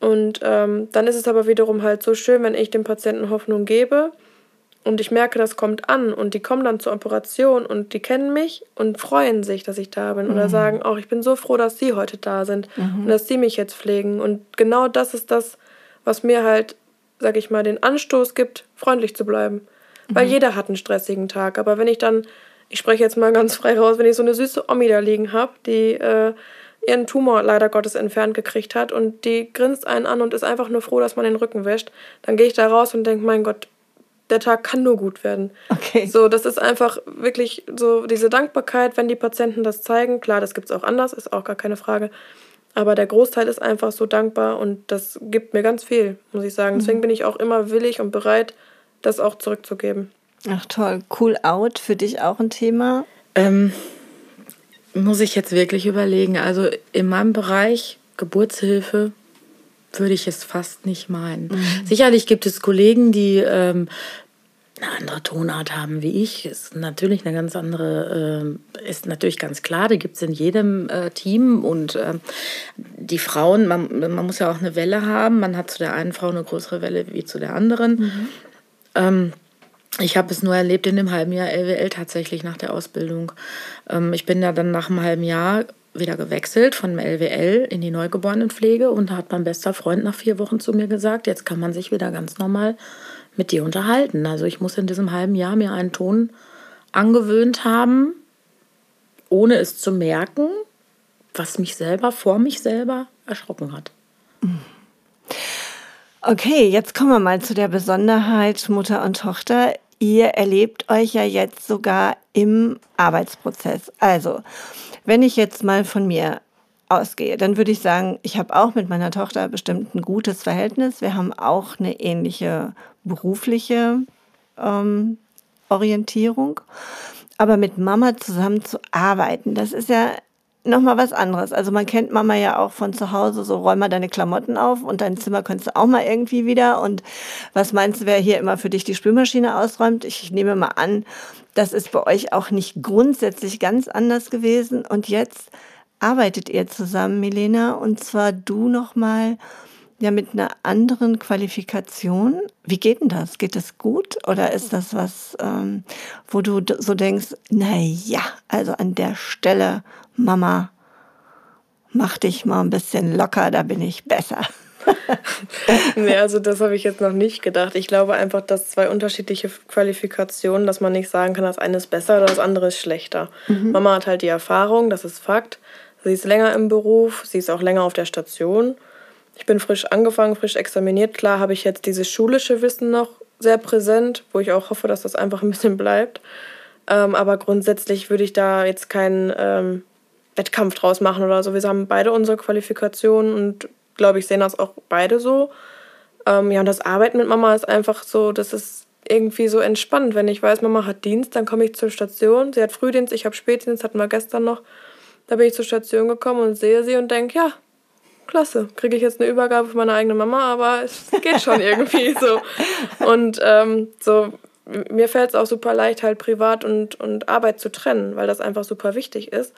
Und ähm, dann ist es aber wiederum halt so schön, wenn ich dem Patienten Hoffnung gebe und ich merke, das kommt an und die kommen dann zur Operation und die kennen mich und freuen sich, dass ich da bin mhm. oder sagen, auch oh, ich bin so froh, dass sie heute da sind mhm. und dass sie mich jetzt pflegen. Und genau das ist das, was mir halt, sag ich mal, den Anstoß gibt, freundlich zu bleiben. Mhm. Weil jeder hat einen stressigen Tag. Aber wenn ich dann, ich spreche jetzt mal ganz frei raus, wenn ich so eine süße Omi da liegen habe, die äh, ihren Tumor leider Gottes entfernt gekriegt hat und die grinst einen an und ist einfach nur froh, dass man den Rücken wäscht, dann gehe ich da raus und denke, mein Gott, der Tag kann nur gut werden. Okay. So, das ist einfach wirklich so diese Dankbarkeit, wenn die Patienten das zeigen. Klar, das gibt es auch anders, ist auch gar keine Frage. Aber der Großteil ist einfach so dankbar und das gibt mir ganz viel, muss ich sagen. Deswegen mhm. bin ich auch immer willig und bereit, das auch zurückzugeben. Ach toll, cool out für dich auch ein Thema? Ähm, muss ich jetzt wirklich überlegen. Also in meinem Bereich Geburtshilfe würde ich es fast nicht meinen. Mhm. Sicherlich gibt es Kollegen, die ähm, eine andere Tonart haben wie ich. Ist natürlich eine ganz andere, äh, ist natürlich ganz klar, die gibt es in jedem äh, Team. Und äh, die Frauen, man, man muss ja auch eine Welle haben. Man hat zu der einen Frau eine größere Welle wie zu der anderen. Mhm. Ähm, ich habe es nur erlebt in dem halben Jahr LWL tatsächlich nach der Ausbildung. Ähm, ich bin ja dann nach einem halben Jahr wieder gewechselt von LWL in die Neugeborenenpflege und da hat mein bester Freund nach vier Wochen zu mir gesagt, jetzt kann man sich wieder ganz normal mit dir unterhalten. Also ich muss in diesem halben Jahr mir einen Ton angewöhnt haben, ohne es zu merken, was mich selber vor mich selber erschrocken hat. Okay, jetzt kommen wir mal zu der Besonderheit Mutter und Tochter ihr erlebt euch ja jetzt sogar im Arbeitsprozess. Also, wenn ich jetzt mal von mir ausgehe, dann würde ich sagen, ich habe auch mit meiner Tochter bestimmt ein gutes Verhältnis. Wir haben auch eine ähnliche berufliche ähm, Orientierung. Aber mit Mama zusammen zu arbeiten, das ist ja nochmal was anderes. Also man kennt Mama ja auch von zu Hause, so räum mal deine Klamotten auf und dein Zimmer kannst du auch mal irgendwie wieder. Und was meinst du, wer hier immer für dich die Spülmaschine ausräumt? Ich nehme mal an, das ist bei euch auch nicht grundsätzlich ganz anders gewesen. Und jetzt arbeitet ihr zusammen, Milena, und zwar du nochmal ja mit einer anderen Qualifikation. Wie geht denn das? Geht das gut oder ist das was, ähm, wo du so denkst, na ja, also an der Stelle Mama, mach dich mal ein bisschen locker, da bin ich besser. nee, also das habe ich jetzt noch nicht gedacht. Ich glaube einfach, dass zwei unterschiedliche Qualifikationen, dass man nicht sagen kann, das eine ist besser oder das andere ist schlechter. Mhm. Mama hat halt die Erfahrung, das ist Fakt. Sie ist länger im Beruf, sie ist auch länger auf der Station. Ich bin frisch angefangen, frisch examiniert. Klar habe ich jetzt dieses schulische Wissen noch sehr präsent, wo ich auch hoffe, dass das einfach ein bisschen bleibt. Ähm, aber grundsätzlich würde ich da jetzt keinen ähm, Wettkampf draus machen oder so. Wir haben beide unsere Qualifikationen und glaube ich, sehen das auch beide so. Ähm, ja, und das Arbeiten mit Mama ist einfach so, das ist irgendwie so entspannt. Wenn ich weiß, Mama hat Dienst, dann komme ich zur Station. Sie hat Frühdienst, ich habe Spätdienst, hatten wir gestern noch. Da bin ich zur Station gekommen und sehe sie und denke, ja, klasse, kriege ich jetzt eine Übergabe für meine eigene Mama, aber es geht schon irgendwie so. Und ähm, so, mir fällt es auch super leicht, halt Privat und, und Arbeit zu trennen, weil das einfach super wichtig ist.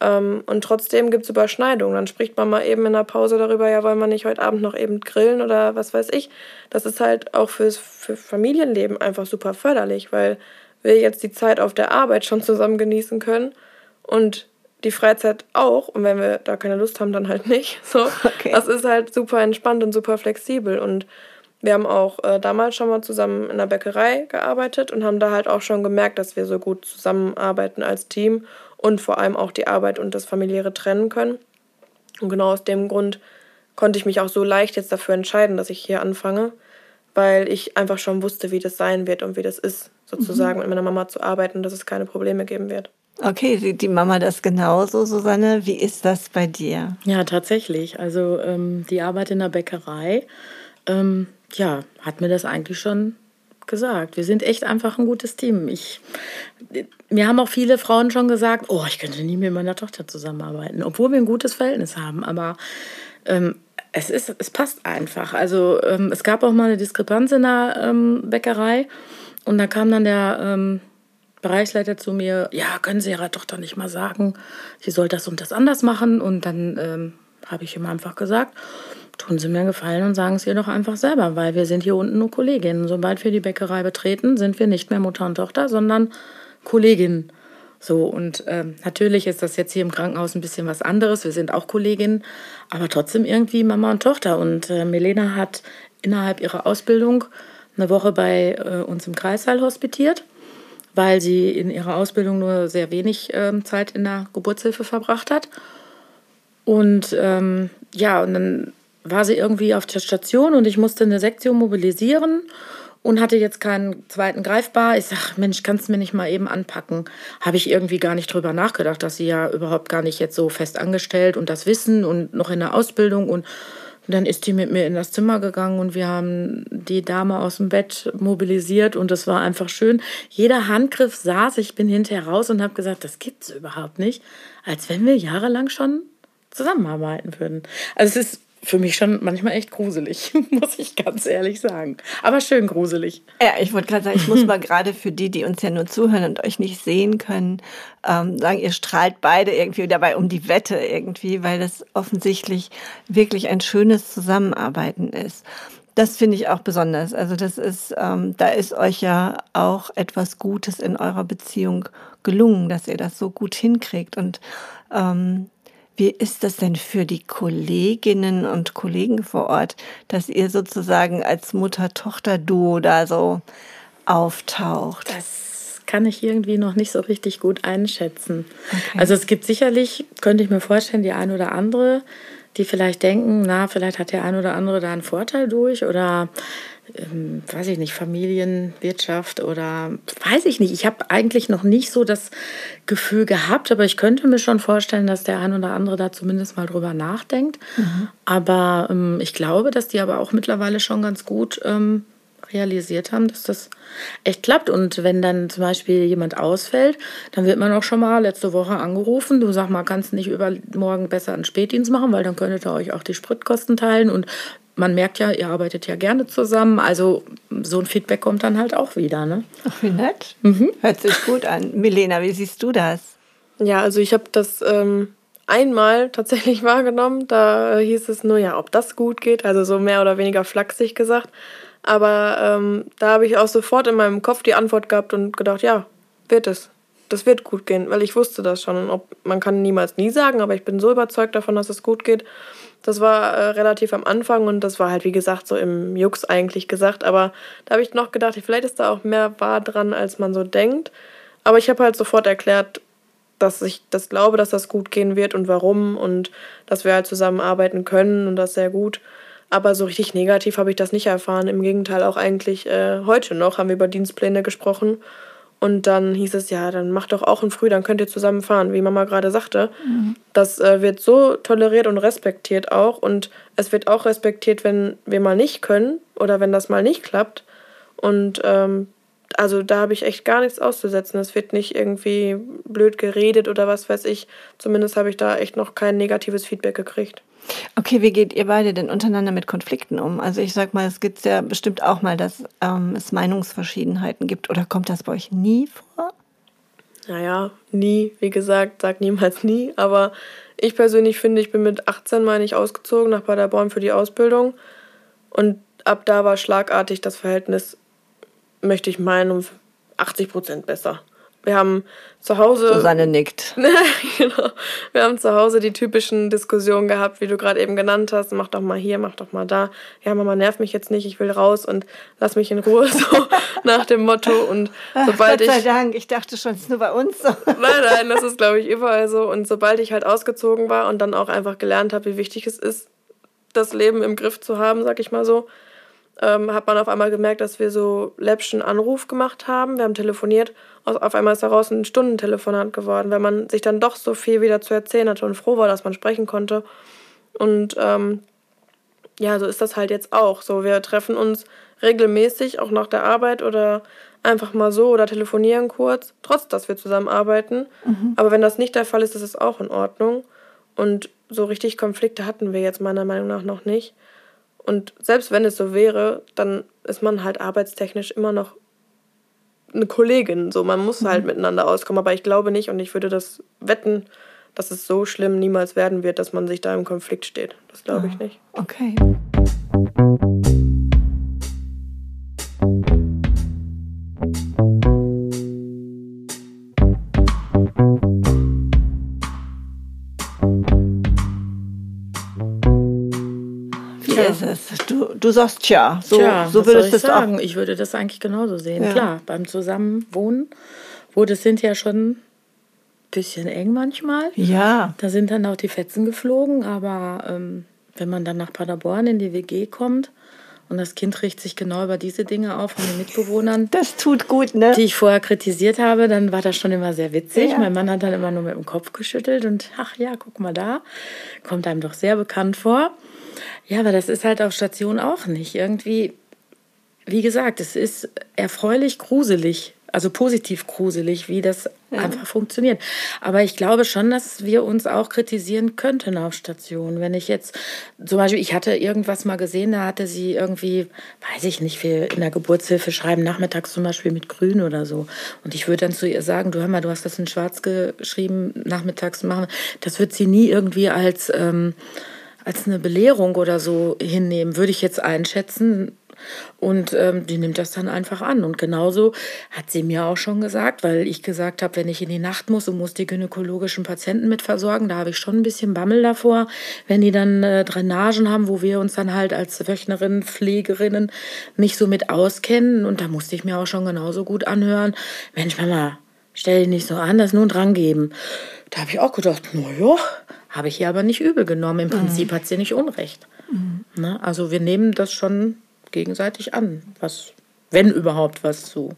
Ähm, und trotzdem gibt es Überschneidungen. Dann spricht man mal eben in der Pause darüber, ja, wollen wir nicht heute Abend noch eben grillen oder was weiß ich. Das ist halt auch fürs für Familienleben einfach super förderlich, weil wir jetzt die Zeit auf der Arbeit schon zusammen genießen können und die Freizeit auch. Und wenn wir da keine Lust haben, dann halt nicht. So, okay. das ist halt super entspannt und super flexibel. Und wir haben auch äh, damals schon mal zusammen in der Bäckerei gearbeitet und haben da halt auch schon gemerkt, dass wir so gut zusammenarbeiten als Team und vor allem auch die Arbeit und das familiäre trennen können. Und genau aus dem Grund konnte ich mich auch so leicht jetzt dafür entscheiden, dass ich hier anfange, weil ich einfach schon wusste, wie das sein wird und wie das ist, sozusagen mhm. mit meiner Mama zu arbeiten, dass es keine Probleme geben wird. Okay, sieht die Mama das genauso, Susanne? Wie ist das bei dir? Ja, tatsächlich. Also ähm, die Arbeit in der Bäckerei ähm, ja, hat mir das eigentlich schon gesagt. Wir sind echt einfach ein gutes Team. Ich, mir haben auch viele Frauen schon gesagt, oh, ich könnte nie mit meiner Tochter zusammenarbeiten, obwohl wir ein gutes Verhältnis haben. Aber ähm, es, ist, es passt einfach. Also ähm, es gab auch mal eine Diskrepanz in der ähm, Bäckerei und da kam dann der ähm, Bereichsleiter zu mir, ja, können Sie Ihrer Tochter nicht mal sagen, sie soll das und das anders machen. Und dann ähm, habe ich ihm einfach gesagt, tun Sie mir einen Gefallen und sagen es ihr doch einfach selber, weil wir sind hier unten nur Kolleginnen. Sobald wir die Bäckerei betreten, sind wir nicht mehr Mutter und Tochter, sondern Kolleginnen. So, und ähm, natürlich ist das jetzt hier im Krankenhaus ein bisschen was anderes. Wir sind auch Kolleginnen, aber trotzdem irgendwie Mama und Tochter. Und äh, Melena hat innerhalb ihrer Ausbildung eine Woche bei äh, uns im Kreissaal hospitiert, weil sie in ihrer Ausbildung nur sehr wenig äh, Zeit in der Geburtshilfe verbracht hat. Und ähm, ja, und dann war sie irgendwie auf der Station und ich musste eine Sektion mobilisieren und hatte jetzt keinen zweiten greifbar. Ich sag, Mensch, kannst du mir nicht mal eben anpacken? Habe ich irgendwie gar nicht drüber nachgedacht, dass sie ja überhaupt gar nicht jetzt so fest angestellt und das Wissen und noch in der Ausbildung und dann ist die mit mir in das Zimmer gegangen und wir haben die Dame aus dem Bett mobilisiert und das war einfach schön. Jeder Handgriff saß, ich bin hinterher raus und habe gesagt, das gibt's überhaupt nicht, als wenn wir jahrelang schon zusammenarbeiten würden. Also es ist für mich schon manchmal echt gruselig, muss ich ganz ehrlich sagen. Aber schön gruselig. Ja, ich wollte gerade sagen, ich muss mal gerade für die, die uns ja nur zuhören und euch nicht sehen können, ähm, sagen, ihr strahlt beide irgendwie dabei um die Wette irgendwie, weil das offensichtlich wirklich ein schönes Zusammenarbeiten ist. Das finde ich auch besonders. Also das ist, ähm, da ist euch ja auch etwas Gutes in eurer Beziehung gelungen, dass ihr das so gut hinkriegt und ähm, wie ist das denn für die Kolleginnen und Kollegen vor Ort, dass ihr sozusagen als Mutter-Tochter-Duo da so auftaucht? Das kann ich irgendwie noch nicht so richtig gut einschätzen. Okay. Also es gibt sicherlich, könnte ich mir vorstellen, die eine oder andere, die vielleicht denken, na, vielleicht hat der eine oder andere da einen Vorteil durch oder ähm, weiß ich nicht, Familienwirtschaft oder weiß ich nicht. Ich habe eigentlich noch nicht so das Gefühl gehabt, aber ich könnte mir schon vorstellen, dass der ein oder andere da zumindest mal drüber nachdenkt. Mhm. Aber ähm, ich glaube, dass die aber auch mittlerweile schon ganz gut ähm, realisiert haben, dass das echt klappt. Und wenn dann zum Beispiel jemand ausfällt, dann wird man auch schon mal letzte Woche angerufen. Du sag mal, kannst nicht übermorgen besser einen Spätdienst machen, weil dann könntet ihr euch auch die Spritkosten teilen. Und man merkt ja, ihr arbeitet ja gerne zusammen. Also so ein Feedback kommt dann halt auch wieder. Ne? Ach, wie nett. Mhm. Hört sich gut an. Milena, wie siehst du das? Ja, also ich habe das ähm, einmal tatsächlich wahrgenommen. Da hieß es nur, ja, ob das gut geht. Also so mehr oder weniger flachsig gesagt. Aber ähm, da habe ich auch sofort in meinem Kopf die Antwort gehabt und gedacht, ja, wird es. Das wird gut gehen, weil ich wusste das schon. Und ob, man kann niemals nie sagen, aber ich bin so überzeugt davon, dass es gut geht. Das war äh, relativ am Anfang und das war halt, wie gesagt, so im Jux eigentlich gesagt. Aber da habe ich noch gedacht, vielleicht ist da auch mehr wahr dran, als man so denkt. Aber ich habe halt sofort erklärt, dass ich das glaube, dass das gut gehen wird und warum und dass wir halt zusammenarbeiten können und das sehr gut. Aber so richtig negativ habe ich das nicht erfahren. Im Gegenteil, auch eigentlich äh, heute noch haben wir über Dienstpläne gesprochen. Und dann hieß es, ja, dann macht doch auch ein Früh, dann könnt ihr zusammen fahren, wie Mama gerade sagte. Mhm. Das äh, wird so toleriert und respektiert auch. Und es wird auch respektiert, wenn wir mal nicht können oder wenn das mal nicht klappt. Und ähm, also da habe ich echt gar nichts auszusetzen. Es wird nicht irgendwie blöd geredet oder was weiß ich. Zumindest habe ich da echt noch kein negatives Feedback gekriegt. Okay, wie geht ihr beide denn untereinander mit Konflikten um? Also ich sag mal, es gibt ja bestimmt auch mal, dass ähm, es Meinungsverschiedenheiten gibt. Oder kommt das bei euch nie vor? Naja, nie. Wie gesagt, sag niemals nie. Aber ich persönlich finde, ich bin mit 18 meine ich ausgezogen nach Paderborn für die Ausbildung. Und ab da war schlagartig das Verhältnis, möchte ich meinen, um 80 Prozent besser. Wir haben zu Hause. Susanne nickt. genau. Wir haben zu Hause die typischen Diskussionen gehabt, wie du gerade eben genannt hast. Mach doch mal hier, mach doch mal da. Ja, Mama, nerv mich jetzt nicht, ich will raus und lass mich in Ruhe, so nach dem Motto. Und sobald Ach, Gott sei ich. Dank, ich dachte schon, es ist nur bei uns so. Nein, nein, das ist, glaube ich, überall so. Und sobald ich halt ausgezogen war und dann auch einfach gelernt habe, wie wichtig es ist, das Leben im Griff zu haben, sag ich mal so, ähm, hat man auf einmal gemerkt, dass wir so läppschen Anruf gemacht haben. Wir haben telefoniert. Auf einmal ist daraus ein Stundentelefonat geworden, weil man sich dann doch so viel wieder zu erzählen hatte und froh war, dass man sprechen konnte. Und ähm, ja, so ist das halt jetzt auch. So, wir treffen uns regelmäßig, auch nach der Arbeit oder einfach mal so oder telefonieren kurz, trotz dass wir zusammen arbeiten. Aber wenn das nicht der Fall ist, ist es auch in Ordnung. Und so richtig Konflikte hatten wir jetzt meiner Meinung nach noch nicht. Und selbst wenn es so wäre, dann ist man halt arbeitstechnisch immer noch eine Kollegin. So, man muss halt miteinander auskommen. Aber ich glaube nicht und ich würde das wetten, dass es so schlimm niemals werden wird, dass man sich da im Konflikt steht. Das glaube ich nicht. Okay. Du, sagst tja, so, Tja, so würdest du es auch. sagen? Ich würde das eigentlich genauso sehen. Ja. Klar, beim Zusammenwohnen wurde es hinterher schon ein bisschen eng manchmal. Ja, Da sind dann auch die Fetzen geflogen, aber ähm, wenn man dann nach Paderborn in die WG kommt und das Kind riecht sich genau über diese Dinge auf von den Mitbewohnern, das tut gut, ne? die ich vorher kritisiert habe, dann war das schon immer sehr witzig. Ja. Mein Mann hat dann immer nur mit dem Kopf geschüttelt und ach ja, guck mal da, kommt einem doch sehr bekannt vor. Ja, aber das ist halt auf Station auch nicht. Irgendwie, wie gesagt, es ist erfreulich gruselig, also positiv gruselig, wie das einfach funktioniert. Aber ich glaube schon, dass wir uns auch kritisieren könnten auf Station. Wenn ich jetzt, zum Beispiel, ich hatte irgendwas mal gesehen, da hatte sie irgendwie, weiß ich nicht, wir in der Geburtshilfe schreiben nachmittags zum Beispiel mit Grün oder so. Und ich würde dann zu ihr sagen, du hör mal, du hast das in Schwarz geschrieben, nachmittags machen. Das wird sie nie irgendwie als, ähm, als eine Belehrung oder so hinnehmen, würde ich jetzt einschätzen. Und ähm, die nimmt das dann einfach an. Und genauso hat sie mir auch schon gesagt, weil ich gesagt habe, wenn ich in die Nacht muss und muss die gynäkologischen Patienten mit versorgen, da habe ich schon ein bisschen Bammel davor, wenn die dann äh, Drainagen haben, wo wir uns dann halt als Wöchnerinnen, Pflegerinnen nicht so mit auskennen. Und da musste ich mir auch schon genauso gut anhören, Mensch, Mama, stell dich nicht so an, das nur ein Drang geben. Da habe ich auch gedacht, na ja, habe ich ihr aber nicht übel genommen. Im Prinzip hat sie nicht Unrecht. Ne? Also wir nehmen das schon gegenseitig an, was, wenn überhaupt was zu.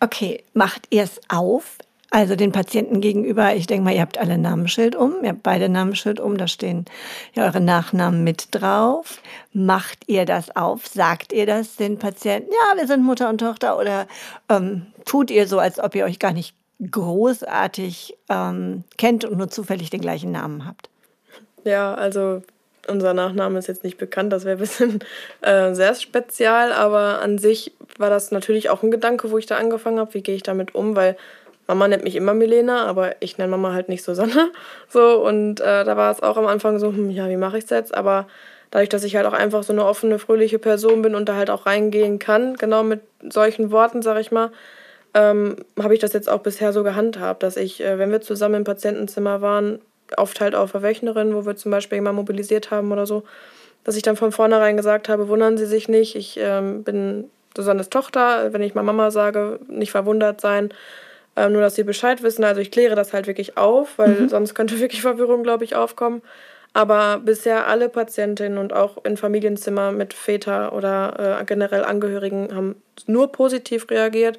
Okay, macht ihr es auf? Also den Patienten gegenüber, ich denke mal, ihr habt alle Namensschild um, ihr habt beide Namensschild um, da stehen ja eure Nachnamen mit drauf. Macht ihr das auf? Sagt ihr das den Patienten? Ja, wir sind Mutter und Tochter oder ähm, tut ihr so, als ob ihr euch gar nicht großartig ähm, kennt und nur zufällig den gleichen Namen habt? Ja, also unser Nachname ist jetzt nicht bekannt, das wäre ein bisschen äh, sehr spezial, aber an sich war das natürlich auch ein Gedanke, wo ich da angefangen habe, wie gehe ich damit um, weil Mama nennt mich immer Milena, aber ich nenne Mama halt nicht Susanne. So, und äh, da war es auch am Anfang so, hm, ja, wie mache ich es jetzt? Aber dadurch, dass ich halt auch einfach so eine offene, fröhliche Person bin und da halt auch reingehen kann, genau mit solchen Worten, sag ich mal, ähm, habe ich das jetzt auch bisher so gehandhabt, dass ich, äh, wenn wir zusammen im Patientenzimmer waren, oft halt auch Verwöchnerin, wo wir zum Beispiel jemanden mobilisiert haben oder so, dass ich dann von vornherein gesagt habe, wundern Sie sich nicht, ich ähm, bin Susannes Tochter, wenn ich mal Mama sage, nicht verwundert sein, ähm, nur dass Sie Bescheid wissen. Also ich kläre das halt wirklich auf, weil sonst könnte wirklich Verwirrung, glaube ich, aufkommen. Aber bisher alle Patientinnen und auch in Familienzimmer mit Väter oder äh, generell Angehörigen haben nur positiv reagiert,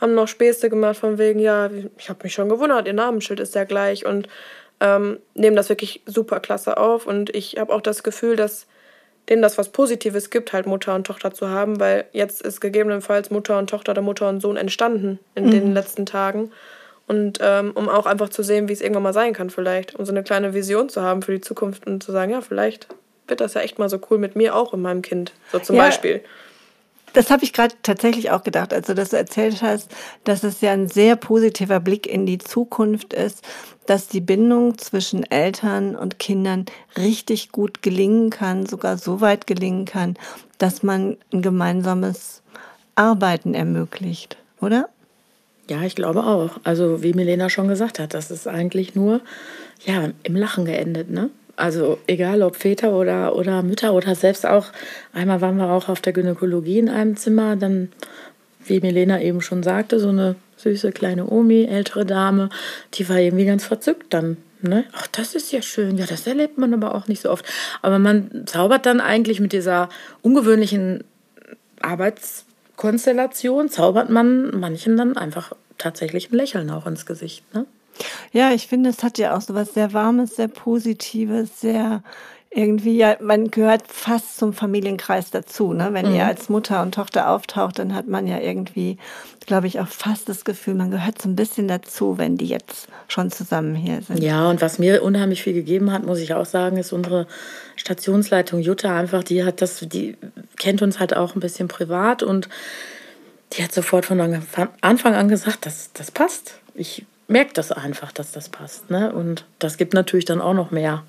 haben noch Späße gemacht von wegen, ja, ich habe mich schon gewundert, ihr Namensschild ist ja gleich und ähm, nehmen das wirklich super klasse auf. Und ich habe auch das Gefühl, dass denen das was Positives gibt, halt Mutter und Tochter zu haben, weil jetzt ist gegebenenfalls Mutter und Tochter oder Mutter und Sohn entstanden in den letzten Tagen. Und ähm, um auch einfach zu sehen, wie es irgendwann mal sein kann, vielleicht. Um so eine kleine Vision zu haben für die Zukunft und zu sagen, ja, vielleicht wird das ja echt mal so cool mit mir auch in meinem Kind. So zum Ja. Beispiel. Das habe ich gerade tatsächlich auch gedacht, als du das erzählt hast, dass es ja ein sehr positiver Blick in die Zukunft ist, dass die Bindung zwischen Eltern und Kindern richtig gut gelingen kann, sogar so weit gelingen kann, dass man ein gemeinsames Arbeiten ermöglicht. oder? Ja, ich glaube auch. Also wie Milena schon gesagt hat, das ist eigentlich nur ja, im Lachen geendet, ne? Also egal ob Väter oder, oder Mütter oder selbst auch, einmal waren wir auch auf der Gynäkologie in einem Zimmer, dann, wie Milena eben schon sagte, so eine süße kleine Omi, ältere Dame, die war irgendwie ganz verzückt dann. Ne? Ach, das ist ja schön. Ja, das erlebt man aber auch nicht so oft. Aber man zaubert dann eigentlich mit dieser ungewöhnlichen Arbeitskonstellation, zaubert man manchen dann einfach tatsächlich ein Lächeln auch ins Gesicht. Ne? Ja, ich finde, es hat ja auch so was sehr Warmes, sehr Positives, sehr irgendwie, ja, man gehört fast zum Familienkreis dazu. Ne? Wenn mhm. ihr als Mutter und Tochter auftaucht, dann hat man ja irgendwie, glaube ich, auch fast das Gefühl, man gehört so ein bisschen dazu, wenn die jetzt schon zusammen hier sind. Ja, und was mir unheimlich viel gegeben hat, muss ich auch sagen, ist unsere Stationsleitung Jutta einfach, die hat das, die kennt uns halt auch ein bisschen privat und die hat sofort von Anfang an gesagt, das, das passt. Ich merke das einfach, dass das passt. Ne? Und das gibt natürlich dann auch noch mehr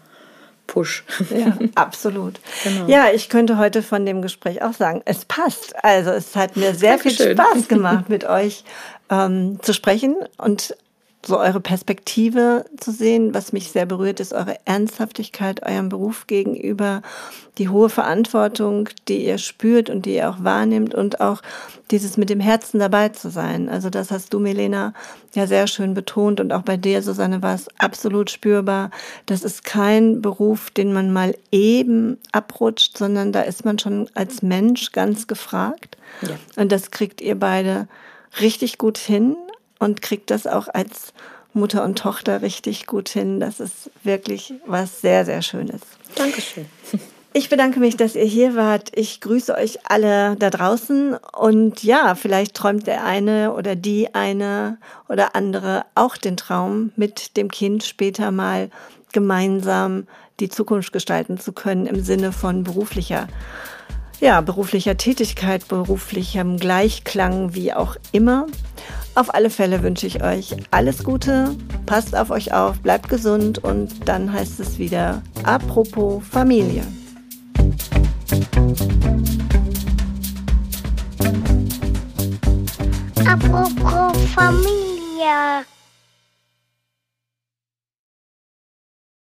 Push. Ja, absolut. Genau. Ja, ich könnte heute von dem Gespräch auch sagen, es passt. Also es hat mir sehr Dankeschön. viel Spaß gemacht, mit euch ähm, zu sprechen und so eure Perspektive zu sehen. Was mich sehr berührt, ist eure Ernsthaftigkeit eurem Beruf gegenüber, die hohe Verantwortung, die ihr spürt und die ihr auch wahrnimmt und auch dieses mit dem Herzen dabei zu sein. Also das hast du, Milena, ja sehr schön betont und auch bei dir, Susanne, war es absolut spürbar. Das ist kein Beruf, den man mal eben abrutscht, sondern da ist man schon als Mensch ganz gefragt. Ja. Und das kriegt ihr beide richtig gut hin und kriegt das auch als Mutter und Tochter richtig gut hin. Das ist wirklich was sehr, sehr Schönes. Dankeschön. Ich bedanke mich, dass ihr hier wart. Ich grüße euch alle da draußen. Und ja, vielleicht träumt der eine oder die eine oder andere auch den Traum, mit dem Kind später mal gemeinsam die Zukunft gestalten zu können im Sinne von beruflicher, ja, beruflicher Tätigkeit, beruflichem Gleichklang, wie auch immer. Auf alle Fälle wünsche ich euch alles Gute, passt auf euch auf, bleibt gesund und dann heißt es wieder apropos Familie. Apropos Familie.